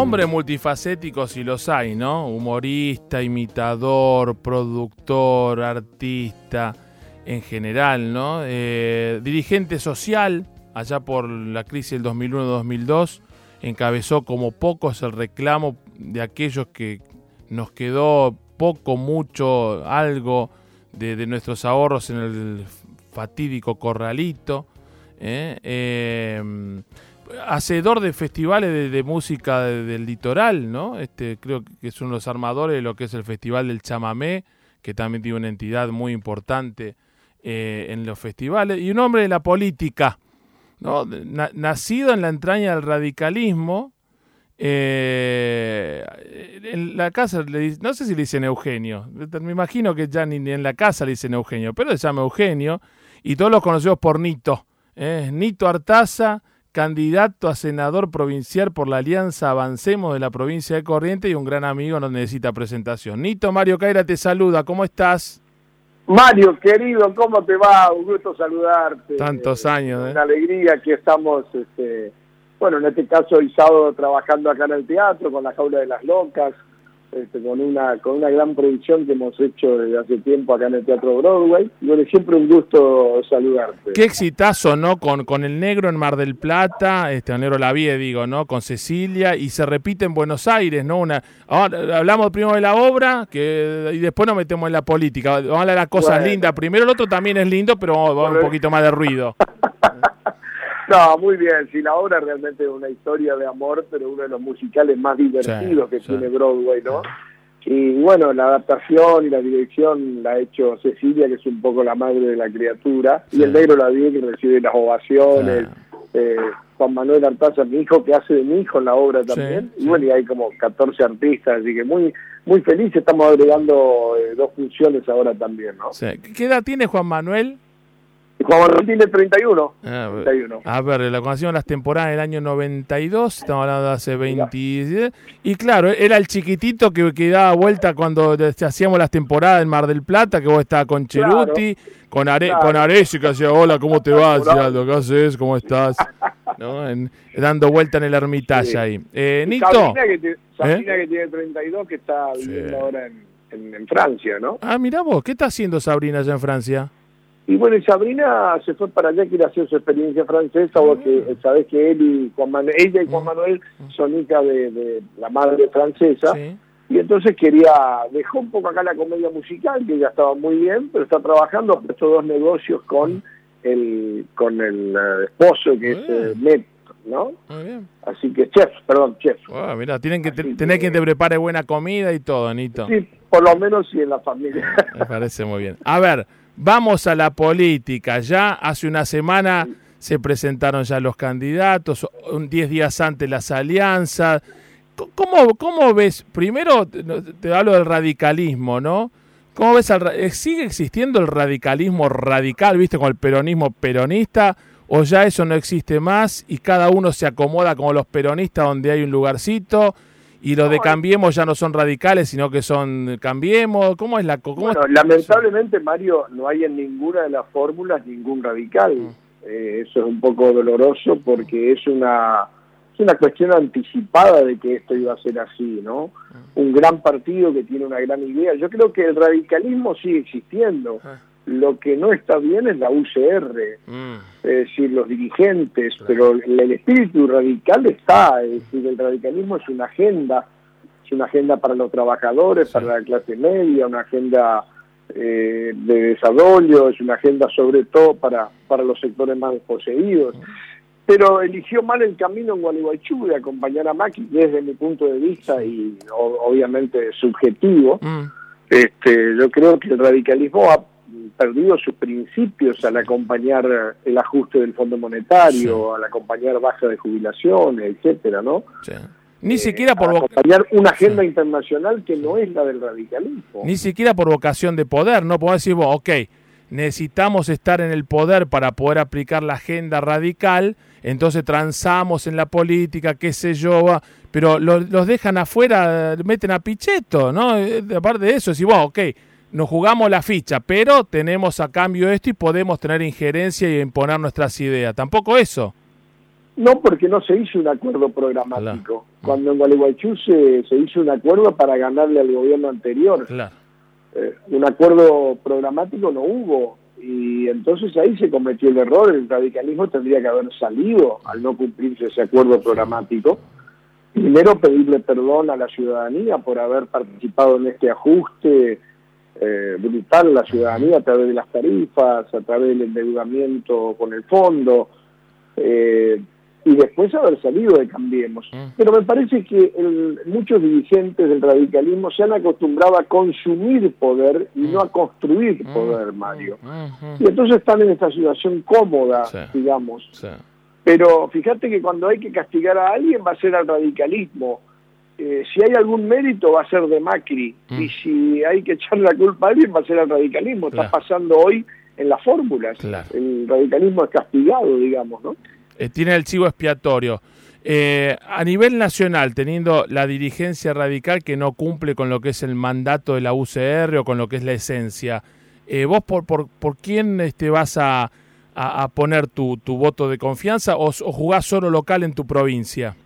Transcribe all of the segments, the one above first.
Hombre multifacético si los hay, ¿no? Humorista, imitador, productor, artista, en general, ¿no? Eh, dirigente social, allá por la crisis del 2001-2002, encabezó como pocos el reclamo de aquellos que nos quedó poco, mucho, algo de, nuestros ahorros en el fatídico corralito. ¿eh? Eh, hacedor de festivales de, música del litoral, ¿no? Este, creo que es uno de los armadores de lo que es el Festival del Chamamé, que también tiene una entidad muy importante eh, en los festivales, y un hombre de la política, ¿no? nacido en la entraña del radicalismo, eh, en la casa, no sé si le dicen Eugenio, me imagino que ya ni, en la casa le dicen Eugenio, pero se llama Eugenio, y todos los conocemos por Nito, ¿eh? Nito Artaza, candidato a senador provincial por la Alianza Avancemos de la provincia de Corrientes y un gran amigo no necesita presentación. Nito Mario Caira te saluda, ¿cómo estás? Mario, querido, ¿cómo te va? Un gusto saludarte. Tantos años, ¿eh? Una alegría que estamos, este, bueno, en este caso el sábado trabajando acá en el teatro con la Jaula de las Locas, este, con una con una gran producción que hemos hecho desde hace tiempo acá en el Teatro Broadway. Y bueno, siempre un gusto saludarte. Qué exitazo, ¿no? Con, con el negro en Mar del Plata, este el negro la vi, digo, ¿no? Con Cecilia, y se repite en Buenos Aires, ¿no? Una, hablamos primero de la obra que y después nos metemos en la política. Vamos a hablar de las cosas lindas. Primero el otro también es lindo, pero vamos, un poquito más de ruido. No, muy bien. Sí, la obra realmente es una historia de amor, pero uno de los musicales más divertidos que tiene Broadway, ¿no? Y bueno, la adaptación y la dirección la ha hecho Cecilia, que es un poco la madre de la criatura, y el negro la vi que recibe las ovaciones. Eh, Juan Manuel Artaza, mi hijo, que hace de mi hijo en la obra también. y bueno, y hay como 14 artistas, así que muy muy feliz. Estamos agregando eh, dos funciones ahora también, ¿no? ¿Qué edad tiene Juan Manuel? Manuel tiene 31. Ah, 31. A ver, la conocimos las temporadas del año 92, estamos hablando de hace 20. Y claro, era el chiquitito que, que daba vuelta cuando hacíamos las temporadas en Mar del Plata, que vos estabas con Cheruti, con, Are, con Aresi, que hacía, hola, ¿cómo te vas? ¿qué haces? ¿Cómo estás? ¿No? dando vuelta en el ermitaje ahí. Eh, Nito. Sabrina, que, ¿Eh? que tiene 32, que está viviendo ahora en, en Francia, ¿no? Ah, mira vos, ¿qué está haciendo Sabrina allá en Francia? Y bueno, Sabrina se fue para allá, quiere hacer su experiencia francesa, porque ah. sabes que él y Juan Manuel, ella y Juan mm. Manuel son hijas de, la madre francesa, y entonces quería, dejó un poco acá la comedia musical, que ya estaba muy bien, pero está trabajando, ha puesto dos negocios con mm. el, con el eh, esposo, que es eh, Met, ¿no? Así que chef, perdón, chef. Ah, mira, tienen que tener que te prepare buena comida y todo, Anito. Sí, por lo menos sí en la familia. Me parece muy bien. A ver, Vamos a la política. Ya hace una semana se presentaron ya los candidatos, diez días antes las alianzas. ¿Cómo, cómo ves? Primero te hablo del radicalismo, ¿no? ¿Cómo ves? Eh, ¿Sigue existiendo el radicalismo radical, viste, con el peronismo peronista? ¿O ya eso no existe más y cada uno se acomoda como los peronistas donde hay un lugarcito? Y los de Cambiemos ya no son radicales, sino que son Cambiemos. ¿Cómo es la bueno, lamentablemente, Mario, no hay en ninguna de las fórmulas ningún radical. Mm. Eh, eso es un poco doloroso porque es una es una cuestión anticipada de que esto iba a ser así, ¿no? Mm. Un gran partido que tiene una gran idea. Yo creo que el radicalismo sigue existiendo. Ah. Lo que no está bien es la UCR, mm. es decir, los dirigentes, pero el, espíritu radical está, es decir, el radicalismo es una agenda, es una agenda para los trabajadores, para la clase media, una agenda eh, de desarrollo, es una agenda sobre todo para, para los sectores más desposeídos. Mm. Pero eligió mal el camino en Gualeguaychú de acompañar a Macri desde mi punto de vista y obviamente subjetivo. Mm. Este, yo creo que el radicalismo ha perdido sus principios al acompañar el ajuste del Fondo Monetario, al acompañar baja de jubilaciones, etcétera, ¿no? Ni siquiera por acompañar una agenda internacional que no es la del radicalismo. Ni siquiera por vocación de poder, no podemos decir, bueno, ok, necesitamos estar en el poder para poder aplicar la agenda radical, entonces transamos en la política, qué sé yo, pero los, dejan afuera, meten a Pichetto, ¿no? Eh, aparte de eso, decir, bueno, ok, nos jugamos la ficha, pero tenemos a cambio esto y podemos tener injerencia y imponer nuestras ideas. Tampoco eso. No, porque no se hizo un acuerdo programático. Cuando en Gualeguaychú se, se, hizo un acuerdo para ganarle al gobierno anterior. Eh, un acuerdo programático no hubo. Y entonces ahí se cometió el error. El radicalismo tendría que haber salido al no cumplirse ese acuerdo programático. Primero pedirle perdón a la ciudadanía por haber participado en este ajuste eh, brutal a la ciudadanía a través de las tarifas, a través del endeudamiento con el fondo. Eh, y después haber salido de Cambiemos. Mm. Pero me parece que muchos dirigentes del radicalismo se han acostumbrado a consumir poder y no a mm. construir mm. poder, Mario. Y entonces están en esta situación cómoda, digamos. Pero fíjate que cuando hay que castigar a alguien va a ser al radicalismo. Eh, si hay algún mérito va a ser de Macri. Y si hay que echar la culpa a alguien va a ser al radicalismo. Está pasando hoy en las fórmulas. El radicalismo es castigado, digamos, ¿no? Eh, tiene el chivo expiatorio. Eh, a nivel nacional, teniendo la dirigencia radical que no cumple con lo que es el mandato de la UCR o con lo que es la esencia, eh, ¿vos por, por, por quién este, vas a, a, poner tu, tu, voto de confianza o, jugás solo local en tu provincia?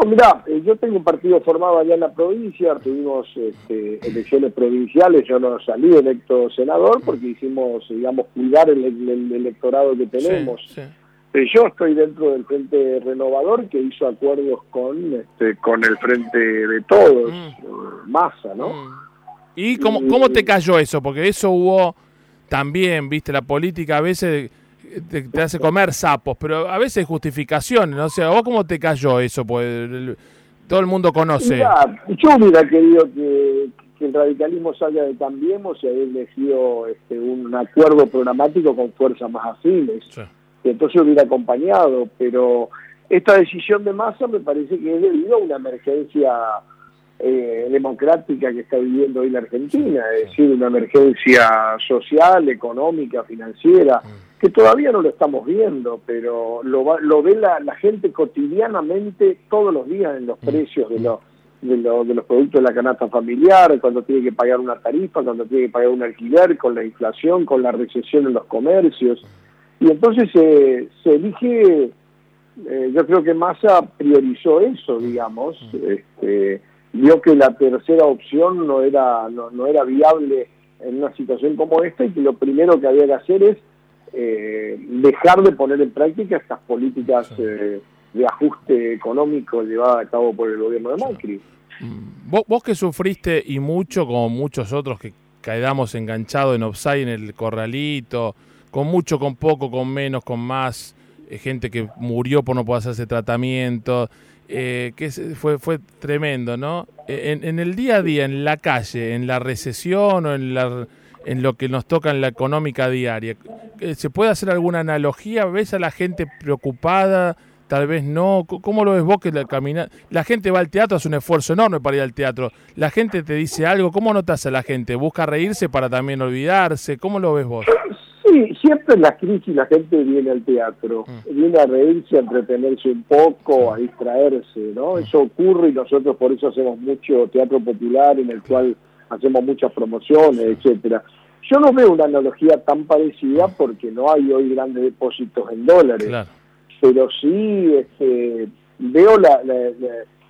No, mira, yo tengo un partido formado allá en la provincia, tuvimos este, elecciones provinciales, yo no salí electo senador porque hicimos, digamos, cuidar el, electorado que tenemos. Eh, yo estoy dentro del Frente Renovador que hizo acuerdos con este, con el Frente de Todos, mm. Massa, ¿no? Mm. ¿Y cómo, cómo te cayó eso? Porque eso hubo también, viste, la política a veces te, hace comer sapos, pero a veces justificaciones, ¿no? O sea, ¿vos cómo te cayó eso? Pues todo el mundo conoce. yo hubiera querido que, el radicalismo salga de Cambiemos y haber elegido este, un acuerdo programático con fuerzas más afines que entonces hubiera acompañado, pero esta decisión de masa me parece que es debido a una emergencia eh, democrática que está viviendo hoy la Argentina, es decir, una emergencia social, económica, financiera, que todavía no lo estamos viendo, pero lo, lo ve la, gente cotidianamente todos los días en los precios de los, de, de los productos de la canasta familiar, cuando tiene que pagar una tarifa, cuando tiene que pagar un alquiler, con la inflación, con la recesión en los comercios. Y entonces se elige, eh, yo creo que Massa priorizó eso, digamos, este, vio que la tercera opción no era, no, era viable en una situación como esta y que lo primero que había que hacer es eh, dejar de poner en práctica estas políticas eh, de ajuste económico llevadas a cabo por el gobierno de Macri. Mm. Vos, vos que sufriste y mucho, como muchos otros que quedamos enganchados en offside en el corralito, con mucho, con poco, con menos, con más, eh, gente que murió por no poder hacerse tratamiento, eh, que fue, fue tremendo, ¿no? Eh, en, el día a día, en la calle, en la recesión o en, la, en lo que nos toca en la económica diaria, ¿se puede hacer alguna analogía? ¿Ves a la gente preocupada? Tal vez no. ¿Cómo lo ves vos que la camina... La gente va al teatro, hace un esfuerzo enorme para ir al teatro. La gente te dice algo. ¿Cómo notas a la gente? ¿Busca reírse para también olvidarse? ¿Cómo lo ves vos? Sí, siempre en la crisis la gente viene al teatro, mm. viene a reírse, a entretenerse un poco, a distraerse, ¿no? Mm. Eso ocurre y nosotros por eso hacemos mucho teatro popular en el cual hacemos muchas promociones, etcétera. Yo no veo una analogía tan parecida porque no hay hoy grandes depósitos en dólares, pero sí este, veo la,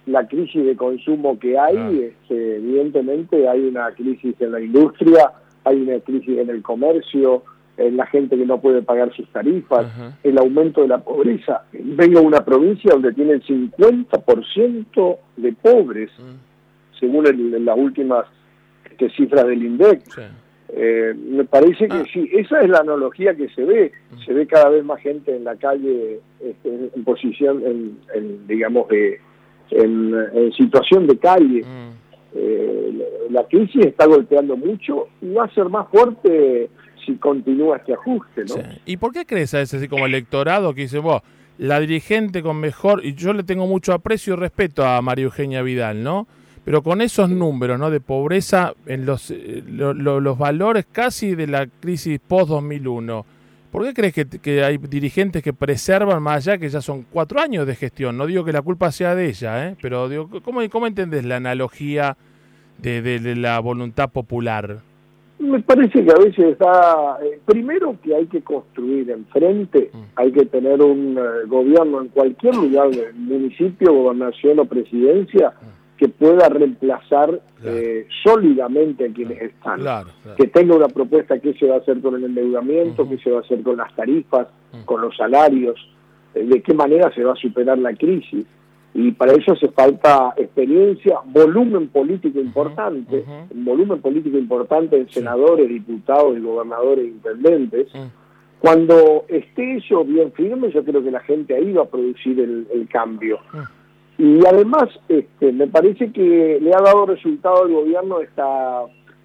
la, crisis de consumo que hay, este, evidentemente hay una crisis en la industria, hay una crisis en el comercio, la gente que no puede pagar sus tarifas, el aumento de la pobreza. Vengo a una provincia donde tiene el 50% de pobres, mm. según las últimas este, cifras del INDEC. Eh, me parece que ah. sí, esa es la analogía que se ve. Mm. Se ve cada vez más gente en la calle este, en posición, en, digamos, de, en, situación de calle. Mm. Eh, la crisis está golpeando mucho y va a ser más fuerte si continúa este ajuste, ¿no? ¿Y por qué crees a ese así como electorado que dice, vos, la dirigente con mejor, y yo le tengo mucho aprecio y respeto a María Eugenia Vidal, ¿no? Pero con esos números, ¿no? De pobreza en los, eh, los valores casi de la crisis post-2001, ¿por qué crees que, hay dirigentes que preservan más allá que ya son cuatro años de gestión? No digo que la culpa sea de ella, ¿eh? Pero digo, ¿cómo, cómo entendés la analogía de la voluntad popular? Me parece que a veces da, eh, primero que hay que construir enfrente, mm. hay que tener un eh, gobierno en cualquier lugar, municipio, gobernación o presidencia, mm. que pueda reemplazar eh, sólidamente a quienes están. Que tenga una propuesta qué se va a hacer con el endeudamiento, qué se va a hacer con las tarifas, mm. con los salarios, de qué manera se va a superar la crisis y para eso hace falta experiencia, volumen político importante, volumen político importante en senadores, diputados y gobernadores e intendentes. Cuando esté eso bien firme, yo creo que la gente ahí va a producir el, cambio. Y además, este, me parece que le ha dado resultado al gobierno esta,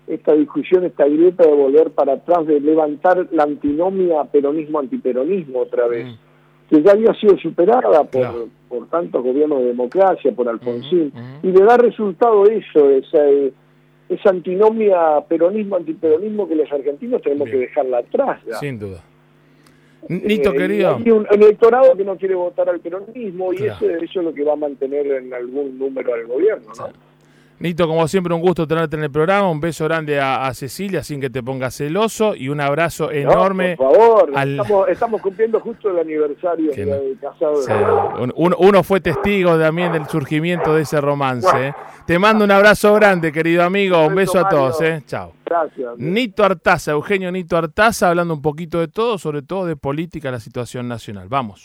esta discusión, esta grieta de volver para atrás, de levantar la antinomia peronismo-antiperonismo otra vez que ya había sido superada por, por tantos gobiernos de democracia, por Alfonsín, y le da resultado eso, esa, esa antinomia peronismo-antiperonismo que los argentinos tenemos que dejarla atrás. Sin duda. Nito, eh, querido. Hay un electorado que no quiere votar al peronismo y eso, eso, es lo que va a mantener en algún número al gobierno. ¿no? Nito, como siempre, un gusto tenerte en el programa. Un beso grande a, Cecilia, sin que te pongas celoso. Y un abrazo enorme. por favor, estamos, cumpliendo justo el aniversario de casado. uno, fue testigo también del surgimiento de ese romance. ¿eh? Te mando un abrazo grande, querido amigo. Un beso a todos. ¿eh? Chao. Gracias. Nito Artaza, Eugenio Nito Artaza, hablando un poquito de todo, sobre todo de política, la situación nacional. Vamos.